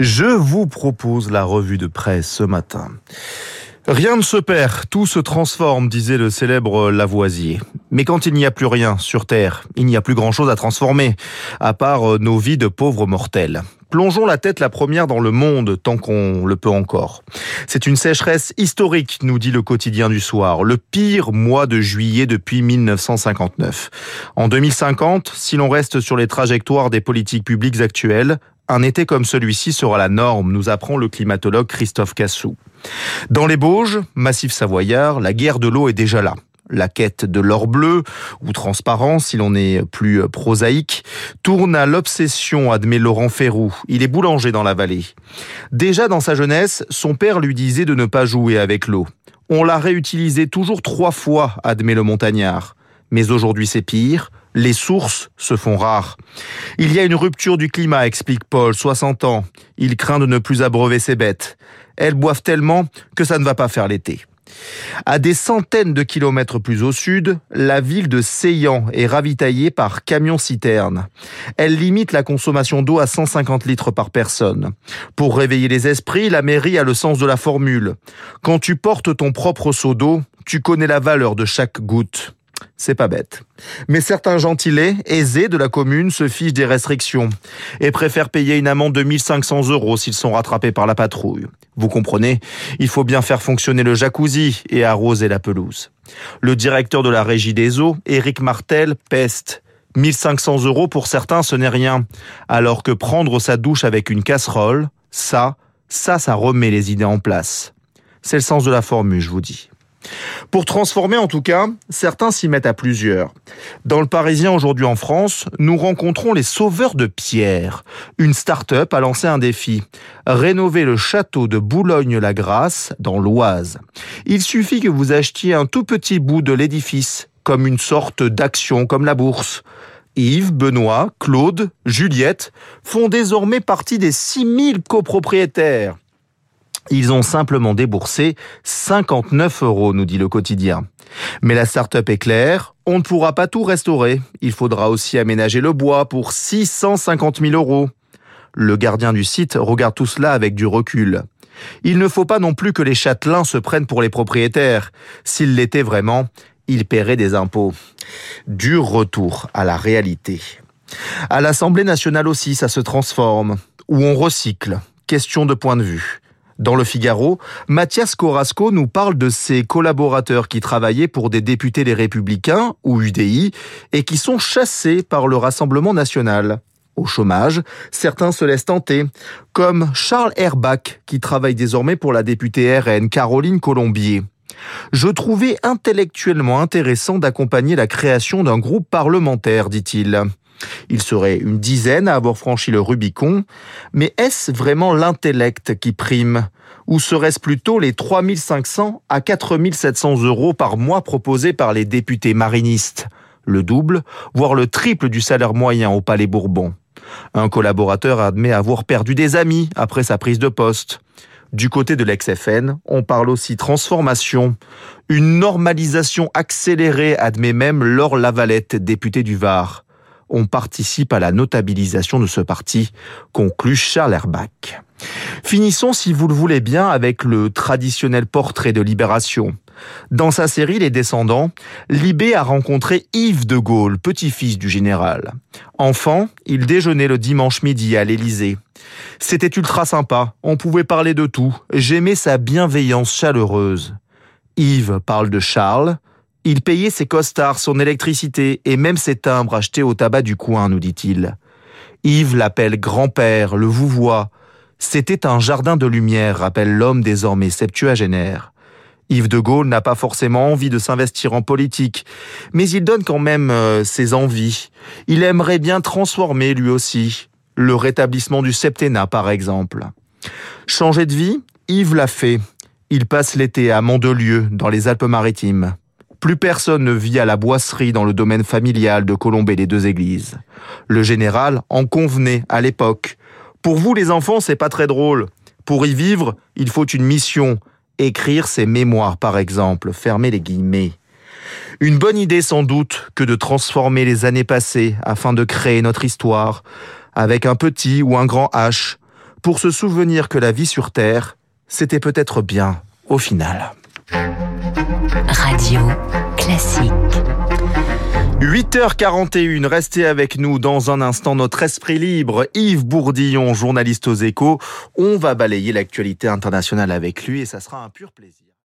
Je vous propose la revue de presse ce matin. Rien ne se perd, tout se transforme, disait le célèbre Lavoisier. Mais quand il n'y a plus rien sur Terre, il n'y a plus grand-chose à transformer, à part euh, nos vies de pauvres mortels. Plongeons la tête la première dans le monde tant qu'on le peut encore. C'est une sécheresse historique, nous dit le quotidien du soir, le pire mois de juillet depuis 1959. En 2050, si l'on reste sur les trajectoires des politiques publiques actuelles, un été comme celui-ci sera la norme, nous apprend le climatologue Christophe Cassou. Dans les Bauges, massif savoyard, la guerre de l'eau est déjà là. La quête de l'or bleu, ou transparent si l'on est plus prosaïque, tourne à l'obsession, admet Laurent Ferrou. Il est boulanger dans la vallée. Déjà dans sa jeunesse, son père lui disait de ne pas jouer avec l'eau. On l'a réutilisé toujours trois fois, admet le montagnard. Mais aujourd'hui c'est pire, les sources se font rares. Il y a une rupture du climat, explique Paul, 60 ans. Il craint de ne plus abreuver ses bêtes. Elles boivent tellement que ça ne va pas faire l'été. À des centaines de kilomètres plus au sud, la ville de Seyan est ravitaillée par camions-citernes. Elle limite la consommation d'eau à 150 litres par personne. Pour réveiller les esprits, la mairie a le sens de la formule. Quand tu portes ton propre seau d'eau, tu connais la valeur de chaque goutte. C'est pas bête. Mais certains gentilés, aisés de la commune, se fichent des restrictions et préfèrent payer une amende de 1500 euros s'ils sont rattrapés par la patrouille. Vous comprenez, il faut bien faire fonctionner le jacuzzi et arroser la pelouse. Le directeur de la régie des eaux, Éric Martel, peste. 1500 euros pour certains, ce n'est rien. Alors que prendre sa douche avec une casserole, ça, ça, ça remet les idées en place. C'est le sens de la formule, je vous dis. Pour transformer en tout cas, certains s'y mettent à plusieurs. Dans le Parisien aujourd'hui en France, nous rencontrons les Sauveurs de Pierre. Une start-up a lancé un défi. Rénover le château de Boulogne-la-Grasse dans l'Oise. Il suffit que vous achetiez un tout petit bout de l'édifice, comme une sorte d'action comme la bourse. Yves, Benoît, Claude, Juliette font désormais partie des 6000 copropriétaires. Ils ont simplement déboursé 59 euros, nous dit le quotidien. Mais la start-up est claire, on ne pourra pas tout restaurer. Il faudra aussi aménager le bois pour 650 000 euros. Le gardien du site regarde tout cela avec du recul. Il ne faut pas non plus que les châtelains se prennent pour les propriétaires. S'ils l'étaient vraiment, ils paieraient des impôts. Dur retour à la réalité. À l'Assemblée nationale aussi, ça se transforme. Ou on recycle. Question de point de vue. Dans le Figaro, Mathias Corasco nous parle de ses collaborateurs qui travaillaient pour des députés des Républicains ou UDI et qui sont chassés par le Rassemblement national. Au chômage, certains se laissent tenter, comme Charles Herbach qui travaille désormais pour la députée RN Caroline Colombier. Je trouvais intellectuellement intéressant d'accompagner la création d'un groupe parlementaire, dit-il. Il serait une dizaine à avoir franchi le Rubicon, mais est-ce vraiment l'intellect qui prime? Ou serait-ce plutôt les 3500 à 4700 euros par mois proposés par les députés marinistes? Le double, voire le triple du salaire moyen au Palais Bourbon. Un collaborateur admet avoir perdu des amis après sa prise de poste. Du côté de l'ex-FN, on parle aussi transformation. Une normalisation accélérée, admet même Laure Lavalette, députée du Var on participe à la notabilisation de ce parti, conclut Charles Herbach. Finissons, si vous le voulez bien, avec le traditionnel portrait de Libération. Dans sa série Les Descendants, Libé a rencontré Yves de Gaulle, petit-fils du général. Enfant, il déjeunait le dimanche midi à l'Élysée. C'était ultra sympa, on pouvait parler de tout, j'aimais sa bienveillance chaleureuse. Yves parle de Charles, il payait ses costards, son électricité et même ses timbres achetés au tabac du coin, nous dit-il. Yves l'appelle grand-père, le vouvoie. C'était un jardin de lumière, rappelle l'homme désormais septuagénaire. Yves de Gaulle n'a pas forcément envie de s'investir en politique, mais il donne quand même euh, ses envies. Il aimerait bien transformer lui aussi. Le rétablissement du septennat, par exemple. Changer de vie, Yves l'a fait. Il passe l'été à Mandelieu, dans les Alpes-Maritimes. Plus personne ne vit à la boisserie dans le domaine familial de colomber les deux églises. Le général en convenait à l'époque. Pour vous les enfants, c'est pas très drôle. Pour y vivre, il faut une mission. Écrire ses mémoires, par exemple. Fermer les guillemets. Une bonne idée sans doute que de transformer les années passées afin de créer notre histoire, avec un petit ou un grand H, pour se souvenir que la vie sur Terre, c'était peut-être bien au final. Radio classique. 8h41, restez avec nous dans un instant notre esprit libre. Yves Bourdillon, journaliste aux échos. On va balayer l'actualité internationale avec lui et ça sera un pur plaisir.